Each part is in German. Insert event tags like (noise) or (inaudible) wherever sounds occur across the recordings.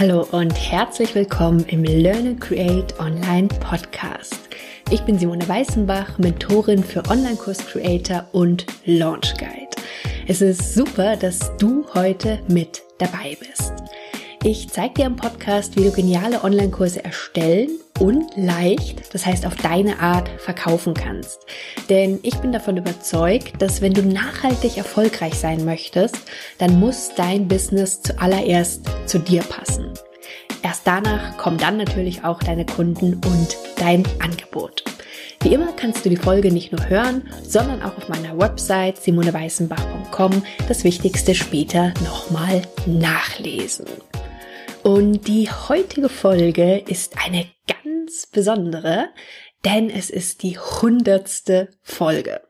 Hallo und herzlich willkommen im Learn and Create Online Podcast. Ich bin Simone Weißenbach, Mentorin für Online-Kurs Creator und Launch Guide. Es ist super, dass du heute mit dabei bist. Ich zeige dir im Podcast, wie du geniale Online-Kurse erstellen und leicht, das heißt auf deine Art, verkaufen kannst. Denn ich bin davon überzeugt, dass wenn du nachhaltig erfolgreich sein möchtest, dann muss dein Business zuallererst zu dir passen. Erst danach kommen dann natürlich auch deine Kunden und dein Angebot. Wie immer kannst du die Folge nicht nur hören, sondern auch auf meiner Website simoneweißenbach.com das Wichtigste später nochmal nachlesen. Und die heutige Folge ist eine ganz besondere, denn es ist die hundertste Folge.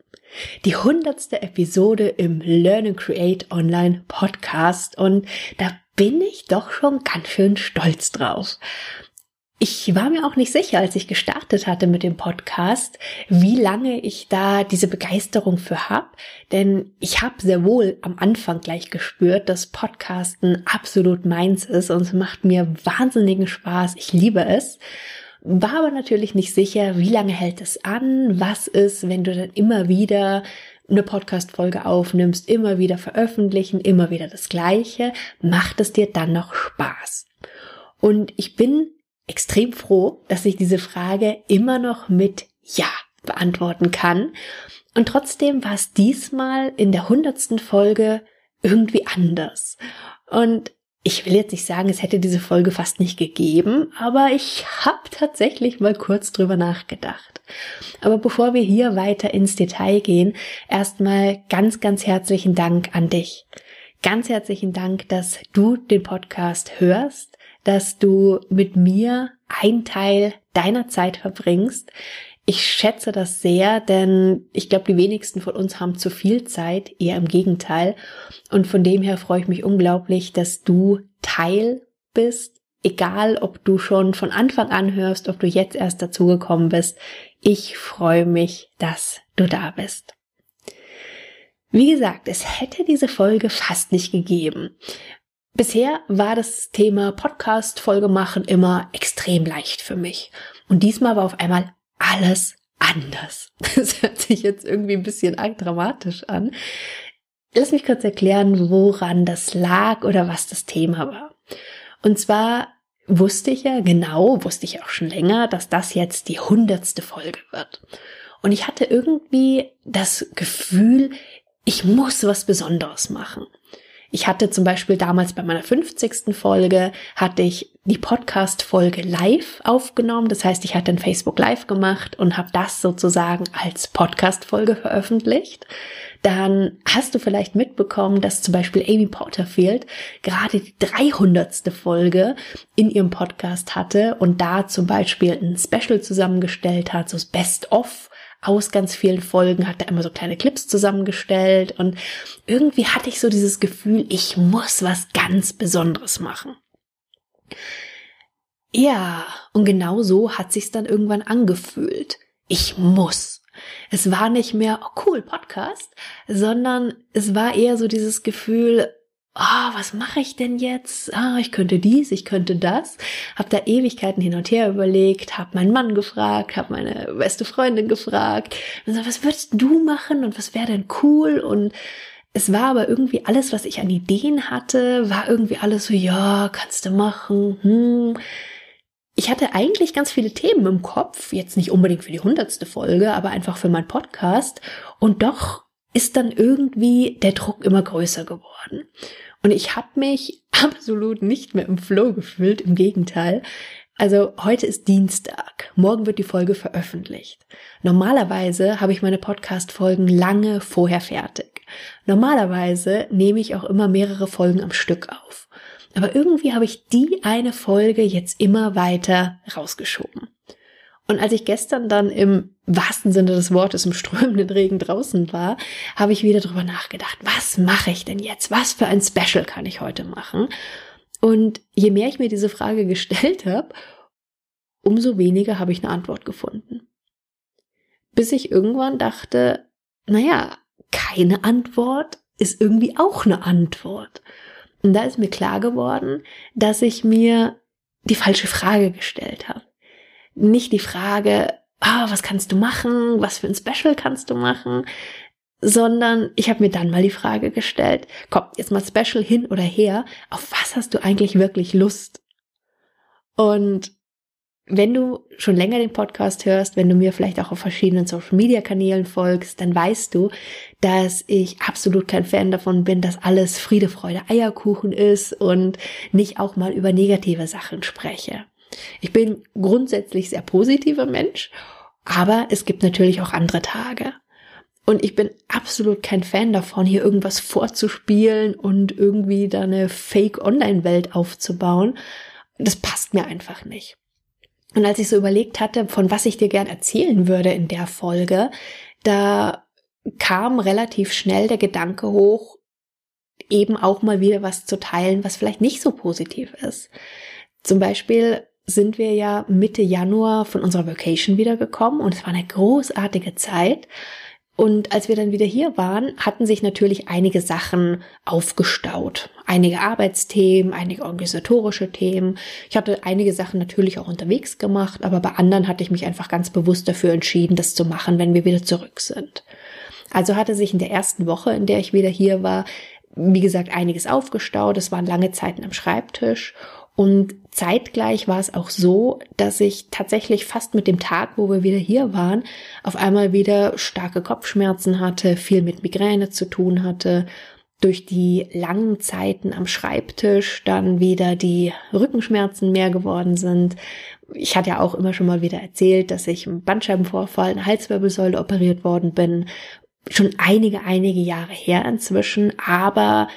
Die hundertste Episode im Learn and Create Online Podcast und da bin ich doch schon ganz schön stolz drauf. Ich war mir auch nicht sicher, als ich gestartet hatte mit dem Podcast, wie lange ich da diese Begeisterung für hab, denn ich habe sehr wohl am Anfang gleich gespürt, dass Podcasten absolut meins ist und es macht mir wahnsinnigen Spaß. Ich liebe es. War aber natürlich nicht sicher, wie lange hält es an, was ist, wenn du dann immer wieder eine Podcast-Folge aufnimmst, immer wieder veröffentlichen, immer wieder das Gleiche, macht es dir dann noch Spaß? Und ich bin extrem froh, dass ich diese Frage immer noch mit Ja beantworten kann. Und trotzdem war es diesmal in der hundertsten Folge irgendwie anders. Und ich will jetzt nicht sagen, es hätte diese Folge fast nicht gegeben, aber ich habe tatsächlich mal kurz drüber nachgedacht. Aber bevor wir hier weiter ins Detail gehen, erstmal ganz, ganz herzlichen Dank an dich. Ganz herzlichen Dank, dass du den Podcast hörst, dass du mit mir ein Teil deiner Zeit verbringst. Ich schätze das sehr, denn ich glaube, die wenigsten von uns haben zu viel Zeit, eher im Gegenteil. Und von dem her freue ich mich unglaublich, dass du Teil bist, egal ob du schon von Anfang an hörst, ob du jetzt erst dazugekommen bist. Ich freue mich, dass du da bist. Wie gesagt, es hätte diese Folge fast nicht gegeben. Bisher war das Thema Podcast-Folge machen immer extrem leicht für mich. Und diesmal war auf einmal alles anders. (laughs) Das hört sich jetzt irgendwie ein bisschen arg dramatisch an. Lass mich kurz erklären, woran das lag oder was das Thema war. Und zwar wusste ich ja genau, wusste ich auch schon länger, dass das jetzt die hundertste Folge wird. Und ich hatte irgendwie das Gefühl, ich muss was Besonderes machen. Ich hatte zum Beispiel damals bei meiner 50. Folge, hatte ich die Podcast-Folge live aufgenommen. Das heißt, ich hatte ein Facebook Live gemacht und habe das sozusagen als Podcast-Folge veröffentlicht. Dann hast du vielleicht mitbekommen, dass zum Beispiel Amy Porterfield gerade die 300. Folge in ihrem Podcast hatte und da zum Beispiel ein Special zusammengestellt hat, so das Best-of aus ganz vielen Folgen, hat er immer so kleine Clips zusammengestellt und irgendwie hatte ich so dieses Gefühl, ich muss was ganz Besonderes machen. Ja, und genau so hat sich's dann irgendwann angefühlt. Ich muss. Es war nicht mehr, oh cool, Podcast, sondern es war eher so dieses Gefühl, ah, oh, was mache ich denn jetzt? Ah, ich könnte dies, ich könnte das. Hab da Ewigkeiten hin und her überlegt, hab meinen Mann gefragt, hab meine beste Freundin gefragt. Und so, was würdest du machen und was wäre denn cool? Und es war aber irgendwie alles, was ich an Ideen hatte, war irgendwie alles so, ja, kannst du machen. Hm. Ich hatte eigentlich ganz viele Themen im Kopf, jetzt nicht unbedingt für die hundertste Folge, aber einfach für meinen Podcast. Und doch ist dann irgendwie der Druck immer größer geworden. Und ich habe mich (laughs) absolut nicht mehr im Flow gefühlt, im Gegenteil. Also heute ist Dienstag, morgen wird die Folge veröffentlicht. Normalerweise habe ich meine Podcast-Folgen lange vorher fertig. Normalerweise nehme ich auch immer mehrere Folgen am Stück auf. Aber irgendwie habe ich die eine Folge jetzt immer weiter rausgeschoben. Und als ich gestern dann im wahrsten Sinne des Wortes im strömenden Regen draußen war, habe ich wieder drüber nachgedacht, was mache ich denn jetzt? Was für ein Special kann ich heute machen? Und je mehr ich mir diese Frage gestellt habe, umso weniger habe ich eine Antwort gefunden. Bis ich irgendwann dachte, naja, keine Antwort ist irgendwie auch eine Antwort. Und da ist mir klar geworden, dass ich mir die falsche Frage gestellt habe. Nicht die Frage, ah, was kannst du machen, was für ein Special kannst du machen, sondern ich habe mir dann mal die Frage gestellt, komm, jetzt mal Special hin oder her, auf was hast du eigentlich wirklich Lust? Und wenn du schon länger den Podcast hörst, wenn du mir vielleicht auch auf verschiedenen Social Media Kanälen folgst, dann weißt du, dass ich absolut kein Fan davon bin, dass alles Friede, Freude, Eierkuchen ist und nicht auch mal über negative Sachen spreche. Ich bin grundsätzlich sehr positiver Mensch, aber es gibt natürlich auch andere Tage. Und ich bin absolut kein Fan davon, hier irgendwas vorzuspielen und irgendwie da eine Fake-Online-Welt aufzubauen. Das passt mir einfach nicht. Und als ich so überlegt hatte, von was ich dir gern erzählen würde in der Folge, da kam relativ schnell der Gedanke hoch, eben auch mal wieder was zu teilen, was vielleicht nicht so positiv ist. Zum Beispiel sind wir ja Mitte Januar von unserer Vacation wiedergekommen und es war eine großartige Zeit. Und als wir dann wieder hier waren, hatten sich natürlich einige Sachen aufgestaut. Einige Arbeitsthemen, einige organisatorische Themen. Ich hatte einige Sachen natürlich auch unterwegs gemacht, aber bei anderen hatte ich mich einfach ganz bewusst dafür entschieden, das zu machen, wenn wir wieder zurück sind. Also hatte sich in der ersten Woche, in der ich wieder hier war, wie gesagt, einiges aufgestaut. Es waren lange Zeiten am Schreibtisch und zeitgleich war es auch so, dass ich tatsächlich fast mit dem Tag, wo wir wieder hier waren, auf einmal wieder starke Kopfschmerzen hatte, viel mit Migräne zu tun hatte, durch die langen Zeiten am Schreibtisch dann wieder die Rückenschmerzen mehr geworden sind. Ich hatte ja auch immer schon mal wieder erzählt, dass ich im Bandscheibenvorfall, eine Halswirbelsäule operiert worden bin. Schon einige, einige Jahre her inzwischen, aber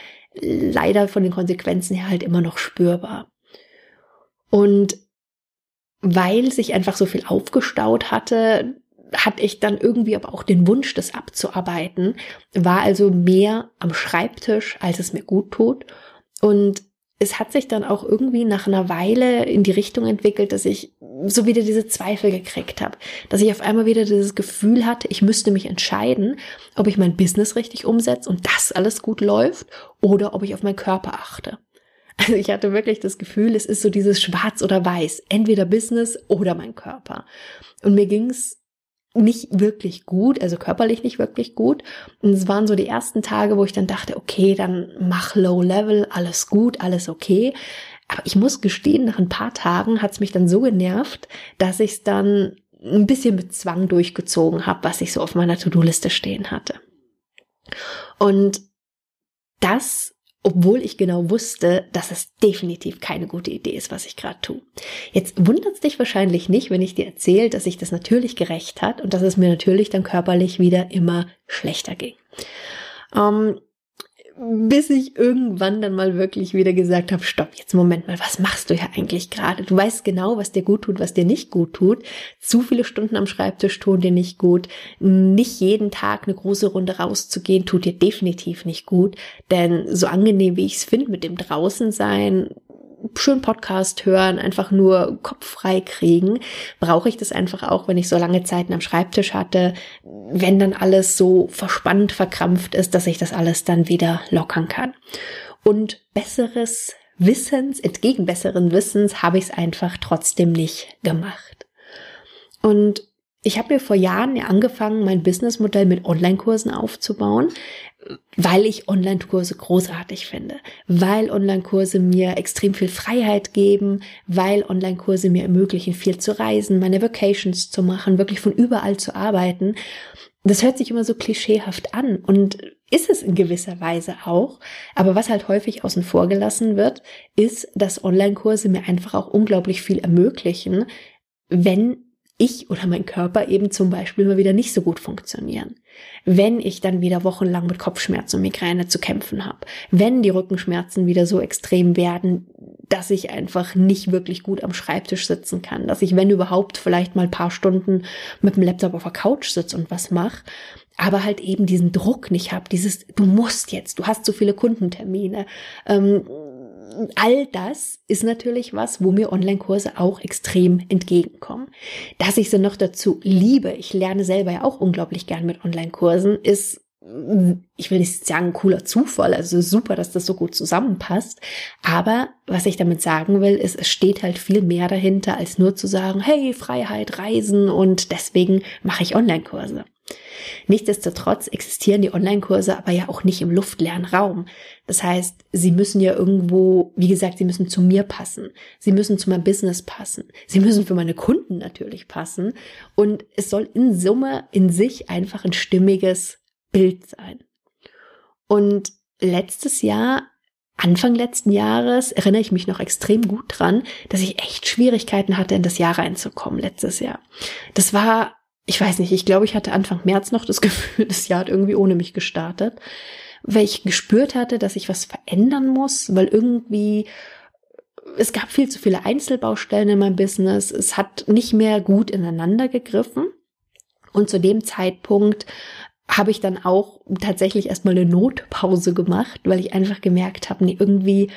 leider von den Konsequenzen her halt immer noch spürbar. Und weil sich einfach so viel aufgestaut hatte, hatte ich dann irgendwie aber auch den Wunsch, das abzuarbeiten, war also mehr am Schreibtisch, als es mir gut tut. Und es hat sich dann auch irgendwie nach einer Weile in die Richtung entwickelt, dass ich so wieder diese Zweifel gekriegt habe, dass ich auf einmal wieder dieses Gefühl hatte, ich müsste mich entscheiden, ob ich mein Business richtig umsetze und das alles gut läuft oder ob ich auf meinen Körper achte. Also ich hatte wirklich das Gefühl, es ist so dieses Schwarz oder Weiß, entweder Business oder mein Körper. Und mir ging's nicht wirklich gut, also körperlich nicht wirklich gut. Und es waren so die ersten Tage, wo ich dann dachte, okay, dann mach Low Level, alles gut, alles okay. Aber ich muss gestehen, nach ein paar Tagen hat's mich dann so genervt, dass ich es dann ein bisschen mit Zwang durchgezogen habe, was ich so auf meiner To-Do-Liste stehen hatte. Und das obwohl ich genau wusste, dass es definitiv keine gute Idee ist, was ich gerade tue. Jetzt wundert es dich wahrscheinlich nicht, wenn ich dir erzähle, dass sich das natürlich gerecht hat und dass es mir natürlich dann körperlich wieder immer schlechter ging. Ähm, bis ich irgendwann dann mal wirklich wieder gesagt habe, stopp, jetzt Moment mal, was machst du ja eigentlich gerade? Du weißt genau, was dir gut tut, was dir nicht gut tut. Zu viele Stunden am Schreibtisch tun dir nicht gut. Nicht jeden Tag eine große Runde rauszugehen, tut dir definitiv nicht gut. Denn so angenehm, wie ich es finde mit dem draußen sein, schön Podcast hören, einfach nur Kopf frei kriegen, brauche ich das einfach auch, wenn ich so lange Zeiten am Schreibtisch hatte, wenn dann alles so verspannt, verkrampft ist, dass ich das alles dann wieder lockern kann. Und besseres Wissens, entgegen besseren Wissens, habe ich es einfach trotzdem nicht gemacht. Und ich habe mir vor Jahren ja angefangen, mein Businessmodell mit Online-Kursen aufzubauen, weil ich Online-Kurse großartig finde, weil Online-Kurse mir extrem viel Freiheit geben, weil Online-Kurse mir ermöglichen, viel zu reisen, meine Vacations zu machen, wirklich von überall zu arbeiten. Das hört sich immer so klischeehaft an und ist es in gewisser Weise auch. Aber was halt häufig außen vor gelassen wird, ist, dass Online-Kurse mir einfach auch unglaublich viel ermöglichen, wenn ich oder mein Körper eben zum Beispiel mal wieder nicht so gut funktionieren. Wenn ich dann wieder wochenlang mit Kopfschmerzen und Migräne zu kämpfen habe. Wenn die Rückenschmerzen wieder so extrem werden, dass ich einfach nicht wirklich gut am Schreibtisch sitzen kann. Dass ich, wenn überhaupt, vielleicht mal ein paar Stunden mit dem Laptop auf der Couch sitze und was mache aber halt eben diesen Druck nicht habe, dieses, du musst jetzt, du hast so viele Kundentermine. Ähm, all das ist natürlich was, wo mir Online-Kurse auch extrem entgegenkommen. Dass ich sie noch dazu liebe, ich lerne selber ja auch unglaublich gern mit Online-Kursen, ist ich will nicht sagen cooler Zufall, also super, dass das so gut zusammenpasst. Aber was ich damit sagen will, ist, es steht halt viel mehr dahinter, als nur zu sagen, hey, Freiheit, Reisen und deswegen mache ich Online-Kurse. Nichtsdestotrotz existieren die Online-Kurse aber ja auch nicht im luftleeren Raum. Das heißt, sie müssen ja irgendwo, wie gesagt, sie müssen zu mir passen. Sie müssen zu meinem Business passen. Sie müssen für meine Kunden natürlich passen. Und es soll in Summe in sich einfach ein stimmiges Bild sein. Und letztes Jahr Anfang letzten Jahres erinnere ich mich noch extrem gut dran, dass ich echt Schwierigkeiten hatte, in das Jahr reinzukommen letztes Jahr. Das war ich weiß nicht, ich glaube, ich hatte Anfang März noch das (laughs) Gefühl, das Jahr hat irgendwie ohne mich gestartet, weil ich gespürt hatte, dass ich was verändern muss, weil irgendwie es gab viel zu viele Einzelbaustellen in meinem Business, es hat nicht mehr gut ineinander gegriffen und zu dem Zeitpunkt habe ich dann auch tatsächlich erstmal eine Notpause gemacht, weil ich einfach gemerkt habe, nee, irgendwie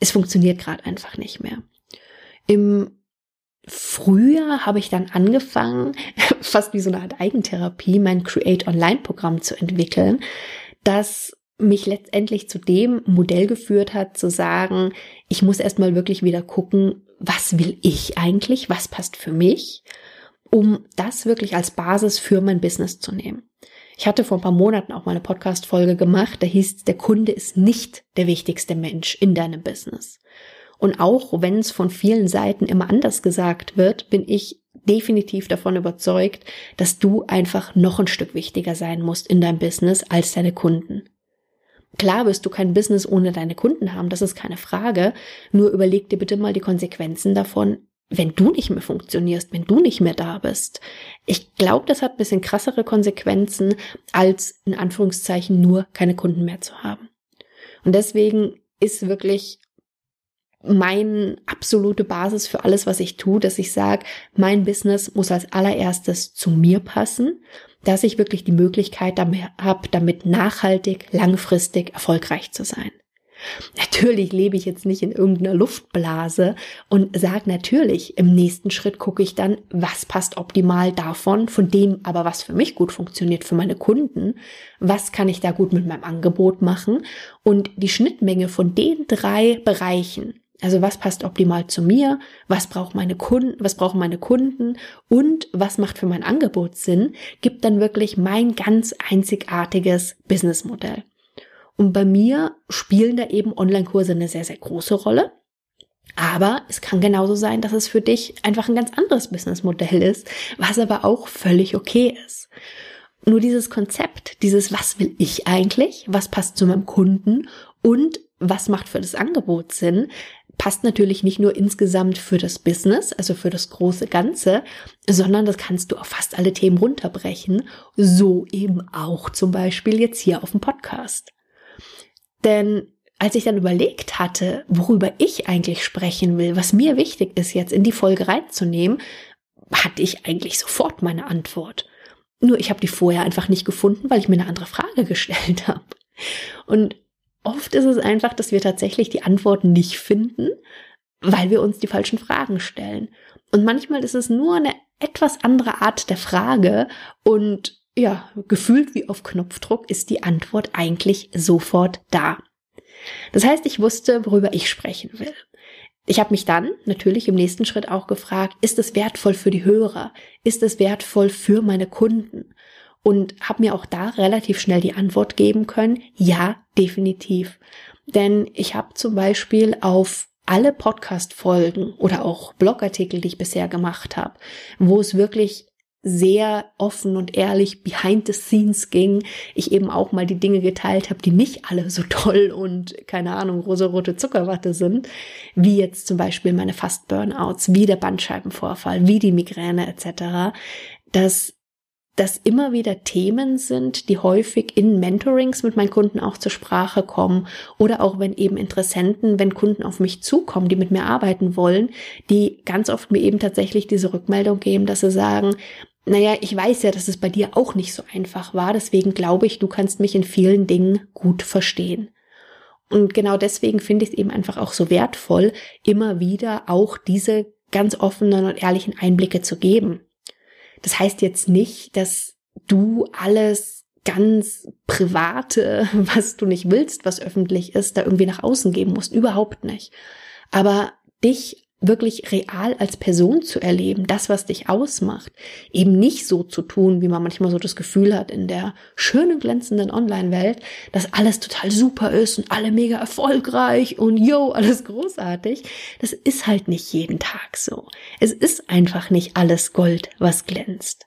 es funktioniert gerade einfach nicht mehr. Im Früher habe ich dann angefangen, (laughs) fast wie so eine Art Eigentherapie, mein Create Online Programm zu entwickeln, das mich letztendlich zu dem Modell geführt hat, zu sagen, ich muss erstmal wirklich wieder gucken, was will ich eigentlich, was passt für mich, um das wirklich als Basis für mein Business zu nehmen. Ich hatte vor ein paar Monaten auch mal eine Podcast-Folge gemacht, da hieß, der Kunde ist nicht der wichtigste Mensch in deinem Business. Und auch wenn es von vielen Seiten immer anders gesagt wird, bin ich definitiv davon überzeugt, dass du einfach noch ein Stück wichtiger sein musst in deinem Business als deine Kunden. Klar wirst du kein Business ohne deine Kunden haben, das ist keine Frage. Nur überleg dir bitte mal die Konsequenzen davon, wenn du nicht mehr funktionierst, wenn du nicht mehr da bist. Ich glaube, das hat ein bisschen krassere Konsequenzen, als in Anführungszeichen nur keine Kunden mehr zu haben. Und deswegen ist wirklich mein absolute Basis für alles, was ich tue, dass ich sage, mein Business muss als allererstes zu mir passen, dass ich wirklich die Möglichkeit habe, damit nachhaltig, langfristig erfolgreich zu sein. Natürlich lebe ich jetzt nicht in irgendeiner Luftblase und sage natürlich, im nächsten Schritt gucke ich dann, was passt optimal davon, von dem aber was für mich gut funktioniert, für meine Kunden, was kann ich da gut mit meinem Angebot machen und die Schnittmenge von den drei Bereichen, also was passt optimal zu mir? Was braucht meine Kunden? Was brauchen meine Kunden? Und was macht für mein Angebot Sinn? Gibt dann wirklich mein ganz einzigartiges Businessmodell. Und bei mir spielen da eben Online-Kurse eine sehr, sehr große Rolle. Aber es kann genauso sein, dass es für dich einfach ein ganz anderes Businessmodell ist, was aber auch völlig okay ist. Nur dieses Konzept, dieses was will ich eigentlich, was passt zu meinem Kunden und was macht für das Angebot Sinn, passt natürlich nicht nur insgesamt für das Business, also für das große Ganze, sondern das kannst du auf fast alle Themen runterbrechen, so eben auch zum Beispiel jetzt hier auf dem Podcast. Denn als ich dann überlegt hatte, worüber ich eigentlich sprechen will, was mir wichtig ist, jetzt in die Folge reinzunehmen, hatte ich eigentlich sofort meine Antwort. Nur ich habe die vorher einfach nicht gefunden, weil ich mir eine andere Frage gestellt (laughs) habe. Und oft ist es einfach, dass wir tatsächlich die Antworten nicht finden, weil wir uns die falschen Fragen stellen. Und manchmal ist es nur eine etwas andere Art der Frage und ja, gefühlt wie auf Knopfdruck ist die Antwort eigentlich sofort da. Das heißt, ich wusste, worüber ich sprechen will. Ich habe mich dann natürlich im nächsten Schritt auch gefragt, ist es wertvoll für die Hörer? Ist es wertvoll für meine Kunden? Und habe mir auch da relativ schnell die Antwort geben können, ja, definitiv. Denn ich habe zum Beispiel auf alle Podcast-Folgen oder auch Blogartikel, die ich bisher gemacht habe, wo es wirklich sehr offen und ehrlich behind the scenes ging, ich eben auch mal die Dinge geteilt habe, die nicht alle so toll und keine Ahnung, rosarote Zuckerwatte sind, wie jetzt zum Beispiel meine Fast-Burnouts, wie der Bandscheibenvorfall, wie die Migräne etc., dass das immer wieder Themen sind, die häufig in Mentorings mit meinen Kunden auch zur Sprache kommen oder auch wenn eben Interessenten, wenn Kunden auf mich zukommen, die mit mir arbeiten wollen, die ganz oft mir eben tatsächlich diese Rückmeldung geben, dass sie sagen, naja, ich weiß ja, dass es bei dir auch nicht so einfach war, deswegen glaube ich, du kannst mich in vielen Dingen gut verstehen. Und genau deswegen finde ich es eben einfach auch so wertvoll, immer wieder auch diese ganz offenen und ehrlichen Einblicke zu geben. Das heißt jetzt nicht, dass du alles ganz private, (laughs) was du nicht willst, was öffentlich ist, da irgendwie nach außen geben musst. Überhaupt nicht. Aber dich wirklich real als Person zu erleben, das, was dich ausmacht, eben nicht so zu tun, wie man manchmal so das Gefühl hat in der schönen, glänzenden Online-Welt, dass alles total super ist und alle mega erfolgreich und yo, alles großartig. Das ist halt nicht jeden Tag so. Es ist einfach nicht alles Gold, was glänzt.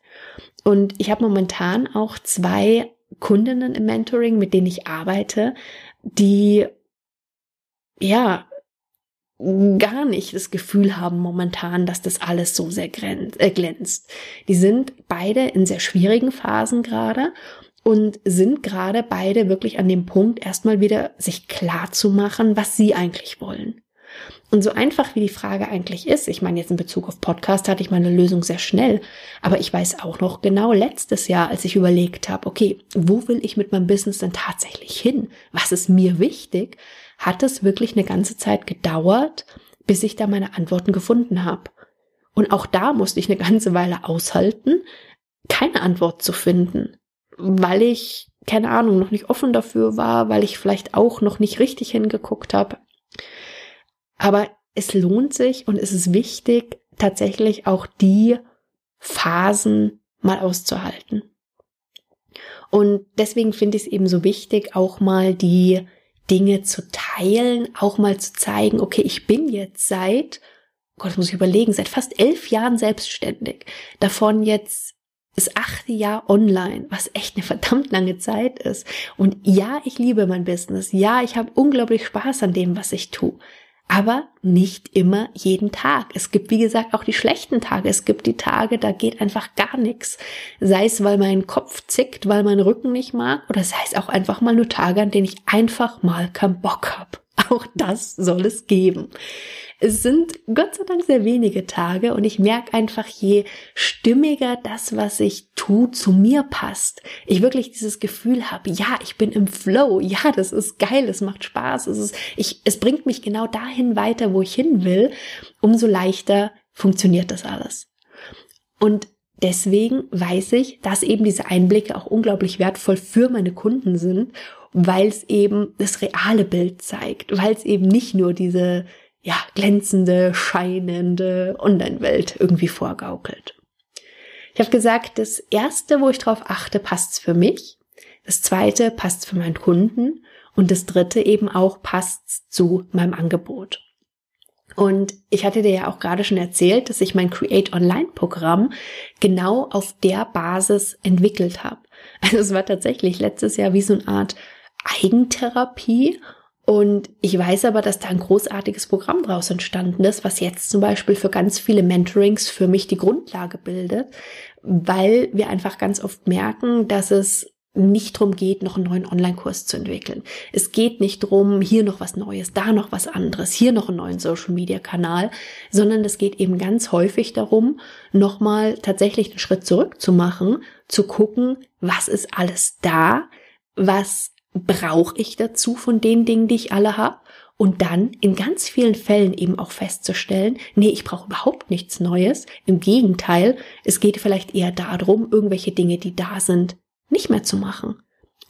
Und ich habe momentan auch zwei Kundinnen im Mentoring, mit denen ich arbeite, die ja gar nicht das Gefühl haben momentan, dass das alles so sehr äh, glänzt. Die sind beide in sehr schwierigen Phasen gerade und sind gerade beide wirklich an dem Punkt, erstmal wieder sich klar zu machen, was sie eigentlich wollen. Und so einfach wie die Frage eigentlich ist, ich meine jetzt in Bezug auf Podcast hatte ich meine Lösung sehr schnell, aber ich weiß auch noch genau letztes Jahr, als ich überlegt habe, okay, wo will ich mit meinem Business denn tatsächlich hin? Was ist mir wichig? Hat es wirklich eine ganze Zeit gedauert, bis ich da meine Antworten gefunden habe. Und auch da musste ich eine ganze Weile aushalten, keine Antwort zu finden, weil ich, keine Ahnung, noch nicht offen dafür war, weil ich vielleicht auch noch nicht richtig hingeguckt habe. Aber es lohnt sich und es ist wichtig, tatsächlich auch die Phasen mal auszuhalten. Und deswegen finde ich es eben so wichtig, auch mal die Dinge zu teilen, auch mal zu zeigen, okay, ich bin jetzt seit, oh Gott, das muss ich überlegen, seit fast elf Jahren selbstständig. Davon jetzt das achte Jahr online, was echt eine verdammt lange Zeit ist. Und ja, ich liebe mein Business. Ja, ich habe unglaublich Spaß an dem, was ich tue aber nicht immer jeden Tag. Es gibt, wie gesagt, auch die schlechten Tage. Es gibt die Tage, da geht einfach gar nichts. Sei es, weil mein Kopf zickt, weil mein Rücken nicht mag, oder sei es auch einfach mal nur Tage, an denen ich einfach mal keinen Bock habe. Auch das soll es geben. Es sind Gott sei Dank sehr wenige Tage und ich merke einfach, je stimmiger das, was ich tue, zu mir passt. Ich wirklich dieses Gefühl habe, ja, ich bin im Flow, ja, das ist geil, es macht Spaß, es ist, ich, es bringt mich genau dahin weiter, wo ich hin will, umso leichter funktioniert das alles. Und deswegen weiß ich, dass eben diese Einblicke auch unglaublich wertvoll für meine Kunden sind, weil es eben das reale Bild zeigt, weil es eben nicht nur diese ja, glänzende, scheinende Online-Welt irgendwie vorgaukelt. Ich habe gesagt, das erste, wo ich drauf achte, passt's für mich. Das zweite passt für meinen Kunden und das dritte eben auch passt zu meinem Angebot. Und ich hatte dir ja auch gerade schon erzählt, dass ich mein Create Online Programm genau auf der Basis entwickelt habe. Also es war tatsächlich letztes Jahr wie so eine Art Eigentherapie und ich weiß aber, dass da ein großartiges Programm draus entstanden ist, was jetzt zum Beispiel für ganz viele Mentorings für mich die Grundlage bildet, weil wir einfach ganz oft merken, dass es nicht drum geht, noch einen neuen Online-Kurs zu entwickeln. Es geht nicht drum, hier noch was Neues, da noch was anderes, hier noch einen neuen Social-Media-Kanal, sondern es geht eben ganz häufig darum, nochmal tatsächlich einen Schritt zurück zu machen, zu gucken, was ist alles da, was brauche ich dazu von den Dingen, die ich alle habe? Und dann in ganz vielen Fällen eben auch festzustellen, nee, ich brauche überhaupt nichts Neues. Im Gegenteil, es geht vielleicht eher darum, irgendwelche Dinge, die da sind, nicht mehr zu machen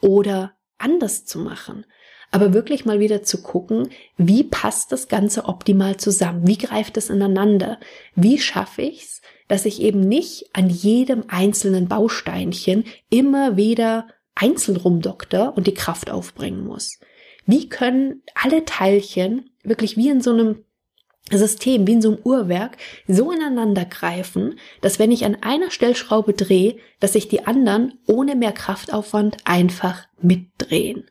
oder anders zu machen. Aber wirklich mal wieder zu gucken, wie passt das Ganze optimal zusammen? Wie greift es ineinander? Wie schaffe ich's, dass ich eben nicht an jedem einzelnen Bausteinchen immer wieder einzeln rumdokter und die Kraft aufbringen muss. Wie können alle Teilchen wirklich wie in so einem System, wie in so einem Uhrwerk, so ineinander greifen, dass wenn ich an einer Stellschraube drehe, dass sich die anderen ohne mehr Kraftaufwand einfach mitdrehen.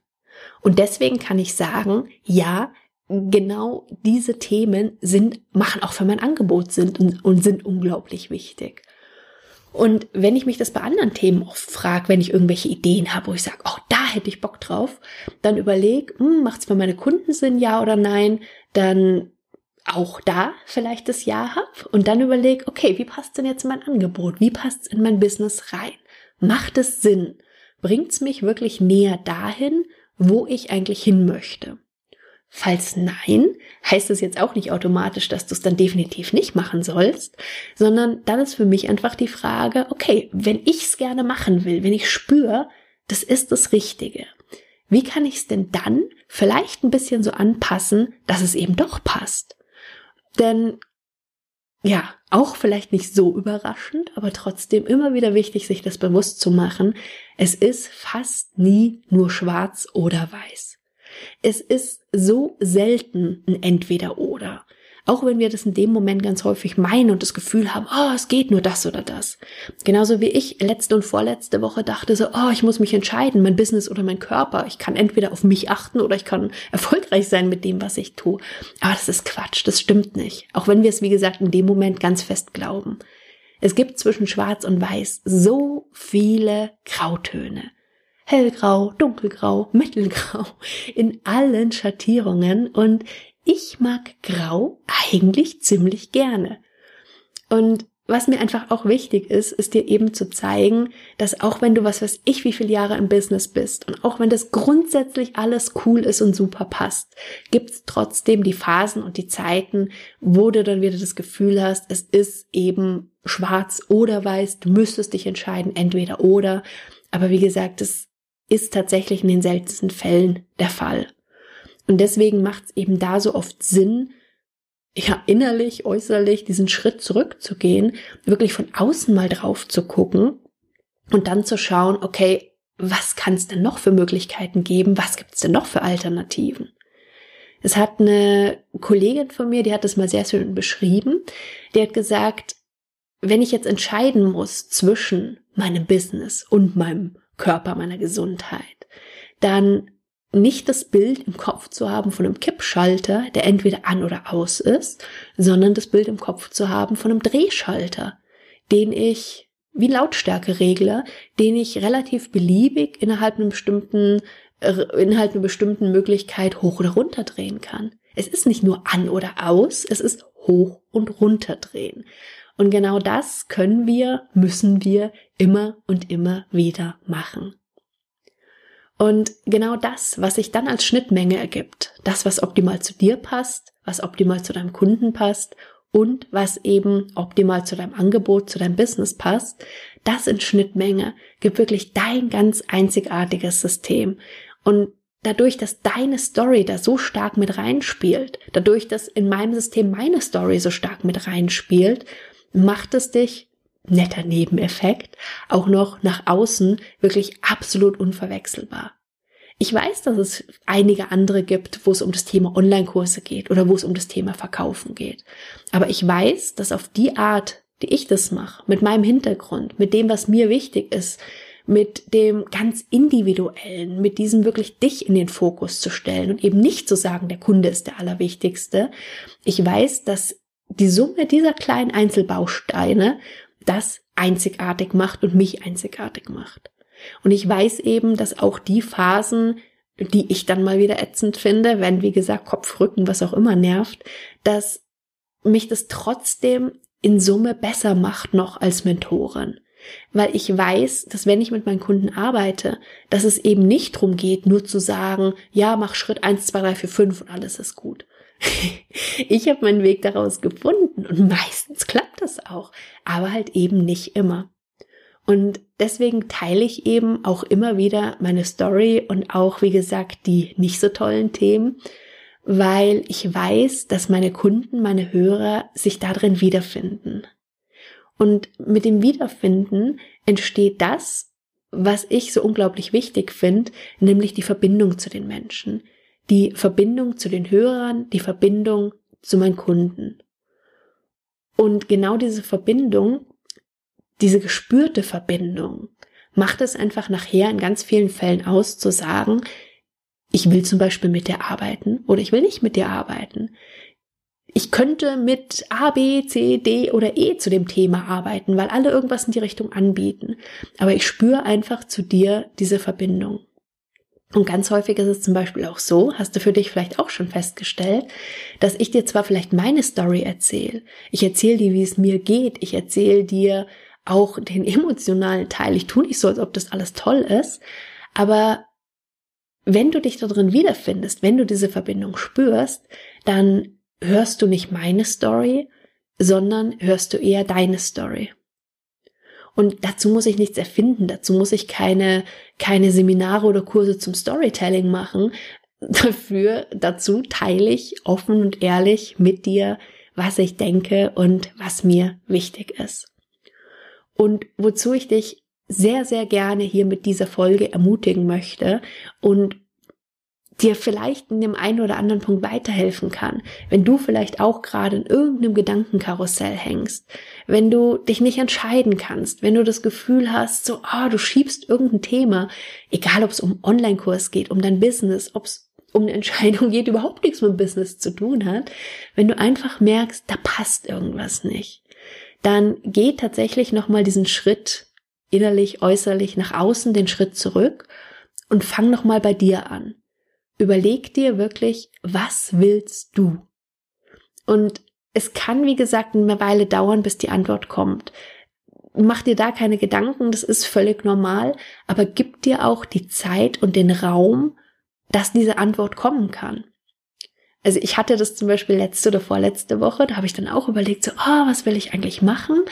Und deswegen kann ich sagen, ja, genau diese Themen sind, machen auch für mein Angebot Sinn und, und sind unglaublich wichtig. Und wenn ich mich das bei anderen Themen oft frage, wenn ich irgendwelche Ideen habe, wo ich sage, oh, da hätte ich Bock drauf, dann überleg, hm, macht es für meine Kunden Sinn, ja oder nein, dann auch da vielleicht das Ja hab und dann überleg, okay, wie passt denn jetzt mein Angebot? Wie passt es in mein Business rein? Macht es Sinn? Bringt es mich wirklich näher dahin, wo ich eigentlich hin möchte? Falls nein, heißt es jetzt auch nicht automatisch, dass du es dann definitiv nicht machen sollst, sondern dann ist für mich einfach die Frage, okay, wenn ich es gerne machen will, wenn ich spüre, das ist das Richtige. Wie kann ich es denn dann vielleicht ein bisschen so anpassen, dass es eben doch passt? Denn ja, auch vielleicht nicht so überraschend, aber trotzdem immer wieder wichtig, sich das bewusst zu machen. Es ist fast nie nur schwarz oder weiß. Es ist so selten ein Entweder oder. Auch wenn wir das in dem Moment ganz häufig meinen und das Gefühl haben, oh, es geht nur das oder das. Genauso wie ich letzte und vorletzte Woche dachte so, oh, ich muss mich entscheiden, mein Business oder mein Körper. Ich kann entweder auf mich achten oder ich kann erfolgreich sein mit dem, was ich tue. Aber das ist Quatsch, das stimmt nicht. Auch wenn wir es, wie gesagt, in dem Moment ganz fest glauben. Es gibt zwischen Schwarz und Weiß so viele Grautöne hellgrau, dunkelgrau, mittelgrau, in allen Schattierungen und ich mag Grau eigentlich ziemlich gerne. Und was mir einfach auch wichtig ist, ist dir eben zu zeigen, dass auch wenn du was weiß ich wie viele Jahre im Business bist und auch wenn das grundsätzlich alles cool ist und super passt, gibt's trotzdem die Phasen und die Zeiten, wo du dann wieder das Gefühl hast, es ist eben schwarz oder weiß, du müsstest dich entscheiden, entweder oder. Aber wie gesagt, es ist tatsächlich in den seltensten Fällen der Fall. Und deswegen macht es eben da so oft Sinn, ja, innerlich, äußerlich diesen Schritt zurückzugehen, wirklich von außen mal drauf zu gucken und dann zu schauen, okay, was kann es denn noch für Möglichkeiten geben? Was gibt es denn noch für Alternativen? Es hat eine Kollegin von mir, die hat das mal sehr schön beschrieben. Die hat gesagt, wenn ich jetzt entscheiden muss zwischen meinem Business und meinem Körper, meiner Gesundheit, dann nicht das Bild im Kopf zu haben von einem Kippschalter, der entweder an oder aus ist, sondern das Bild im Kopf zu haben von einem Drehschalter, den ich wie Lautstärkeregler, den ich relativ beliebig innerhalb einer bestimmten äh, innerhalb einer bestimmten Möglichkeit hoch oder runter drehen kann. Es ist nicht nur an oder aus, es ist hoch und runter drehen. Und genau das können wir, müssen wir immer und immer wieder machen. Und genau das, was sich dann als Schnittmenge ergibt, das, was optimal zu dir passt, was optimal zu deinem Kunden passt und was eben optimal zu deinem Angebot, zu deinem Business passt, das in Schnittmenge gibt wirklich dein ganz einzigartiges System. Und dadurch, dass deine Story da so stark mit reinspielt, dadurch, dass in meinem System meine Story so stark mit reinspielt, macht es dich netter Nebeneffekt, auch noch nach außen wirklich absolut unverwechselbar. Ich weiß, dass es einige andere gibt, wo es um das Thema Online-Kurse geht oder wo es um das Thema Verkaufen geht. Aber ich weiß, dass auf die Art, die ich das mache, mit meinem Hintergrund, mit dem, was mir wichtig ist, mit dem ganz individuellen, mit diesem wirklich dich in den Fokus zu stellen und eben nicht zu sagen, der Kunde ist der allerwichtigste. Ich weiß, dass die Summe dieser kleinen Einzelbausteine das einzigartig macht und mich einzigartig macht. Und ich weiß eben, dass auch die Phasen, die ich dann mal wieder ätzend finde, wenn, wie gesagt, Kopf, Rücken, was auch immer nervt, dass mich das trotzdem in Summe besser macht noch als Mentorin. Weil ich weiß, dass wenn ich mit meinen Kunden arbeite, dass es eben nicht drum geht, nur zu sagen, ja, mach Schritt eins, zwei, drei, vier, fünf und alles ist gut, (laughs) ich habe meinen Weg daraus gefunden und meistens klappt das auch, aber halt eben nicht immer. Und deswegen teile ich eben auch immer wieder meine Story und auch, wie gesagt, die nicht so tollen Themen, weil ich weiß, dass meine Kunden, meine Hörer sich darin wiederfinden. Und mit dem Wiederfinden entsteht das, was ich so unglaublich wichtig finde, nämlich die Verbindung zu den Menschen die Verbindung zu den Hörern, die Verbindung zu meinen Kunden. Und genau diese Verbindung, diese gespürte Verbindung, macht es einfach nachher in ganz vielen Fällen aus zu sagen, ich will zum Beispiel mit dir arbeiten oder ich will nicht mit dir arbeiten. Ich könnte mit A, B, C, D oder E zu dem Thema arbeiten, weil alle irgendwas in die Richtung anbieten. Aber ich spüre einfach zu dir diese Verbindung. Und ganz häufig ist es zum Beispiel auch so, hast du für dich vielleicht auch schon festgestellt, dass ich dir zwar vielleicht meine Story erzähle, ich erzähle dir, wie es mir geht, ich erzähle dir auch den emotionalen Teil, ich tue nicht so, als ob das alles toll ist, aber wenn du dich da drin wiederfindest, wenn du diese Verbindung spürst, dann hörst du nicht meine Story, sondern hörst du eher deine Story. Und dazu muss ich nichts erfinden, dazu muss ich keine, keine Seminare oder Kurse zum Storytelling machen. (laughs) Dafür, dazu teile ich offen und ehrlich mit dir, was ich denke und was mir wichtig ist. Und wozu ich dich sehr, sehr gerne hier mit dieser Folge ermutigen möchte und dir vielleicht in dem einen oder anderen Punkt weiterhelfen kann, wenn du vielleicht auch gerade in irgendeinem Gedankenkarussell hängst, wenn du dich nicht entscheiden kannst, wenn du das Gefühl hast, so, ah, oh, du schiebst irgendein Thema, egal ob es um Online-Kurs geht, um dein Business, ob es um eine Entscheidung geht, überhaupt nichts mit Business zu tun hat, wenn du einfach merkst, da passt irgendwas nicht, dann geh tatsächlich nochmal diesen Schritt innerlich, äußerlich nach außen, den Schritt zurück und fang nochmal bei dir an überleg dir wirklich, was willst du? Und es kann, wie gesagt, eine Weile dauern, bis die Antwort kommt. Mach dir da keine Gedanken, das ist völlig normal, aber gib dir auch die Zeit und den Raum, dass diese Antwort kommen kann. Also ich hatte das zum Beispiel letzte oder vorletzte Woche, da habe ich dann auch überlegt, so, oh, was will ich eigentlich machen?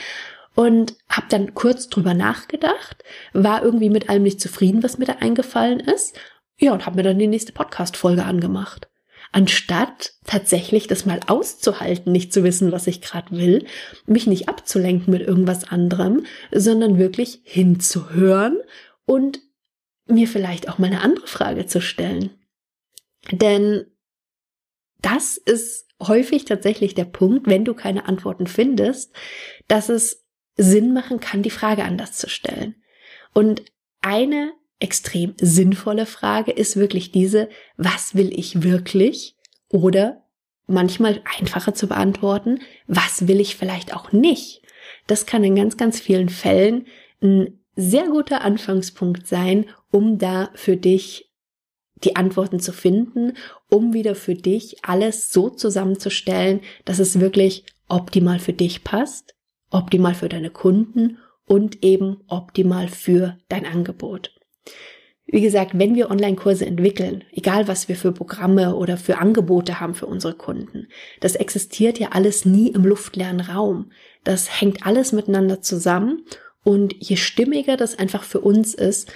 Und habe dann kurz drüber nachgedacht, war irgendwie mit allem nicht zufrieden, was mir da eingefallen ist ja, und habe mir dann die nächste Podcast-Folge angemacht. Anstatt tatsächlich das mal auszuhalten, nicht zu wissen, was ich gerade will, mich nicht abzulenken mit irgendwas anderem, sondern wirklich hinzuhören und mir vielleicht auch mal eine andere Frage zu stellen. Denn das ist häufig tatsächlich der Punkt, wenn du keine Antworten findest, dass es Sinn machen kann, die Frage anders zu stellen. Und eine extrem sinnvolle Frage ist wirklich diese, was will ich wirklich? Oder manchmal einfacher zu beantworten, was will ich vielleicht auch nicht? Das kann in ganz, ganz vielen Fällen ein sehr guter Anfangspunkt sein, um da für dich die Antworten zu finden, um wieder für dich alles so zusammenzustellen, dass es wirklich optimal für dich passt, optimal für deine Kunden und eben optimal für dein Angebot. Wie gesagt, wenn wir Online-Kurse entwickeln, egal was wir für Programme oder für Angebote haben für unsere Kunden, das existiert ja alles nie im luftleeren Raum. Das hängt alles miteinander zusammen und je stimmiger das einfach für uns ist,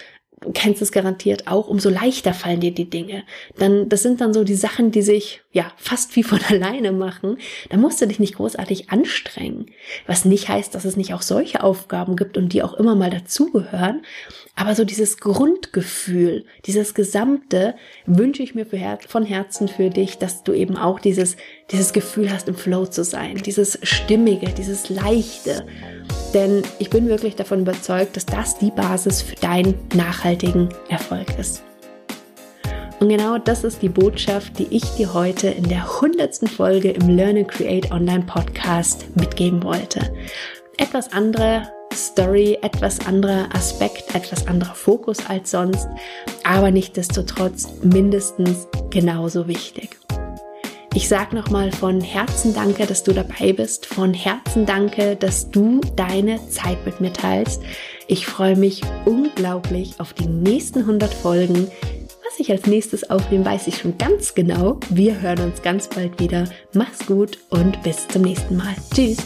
kennst es garantiert auch, umso leichter fallen dir die Dinge. Dann, das sind dann so die Sachen, die sich, ja, fast wie von (laughs) alleine machen. Da musst du dich nicht großartig anstrengen. Was nicht heißt, dass es nicht auch solche Aufgaben gibt und die auch immer mal dazugehören. Aber so dieses Grundgefühl, dieses Gesamte wünsche ich mir Her von Herzen für dich, dass du eben auch dieses, dieses Gefühl hast, im Flow zu sein. Dieses Stimmige, dieses Leichte. Denn ich bin wirklich davon überzeugt, dass das die Basis für deinen nachhaltigen Erfolg ist. Und genau das ist die Botschaft, die ich dir heute in der hundertsten Folge im Learn and Create Online Podcast mitgeben wollte. Etwas andere Story, etwas anderer Aspekt, etwas anderer Fokus als sonst, aber nichtdestotrotz mindestens genauso wichtig. Ich sag nochmal von Herzen danke, dass du dabei bist. Von Herzen danke, dass du deine Zeit mit mir teilst. Ich freue mich unglaublich auf die nächsten 100 Folgen. Was ich als nächstes aufnehme, weiß ich schon ganz genau. Wir hören uns ganz bald wieder. Mach's gut und bis zum nächsten Mal. Tschüss.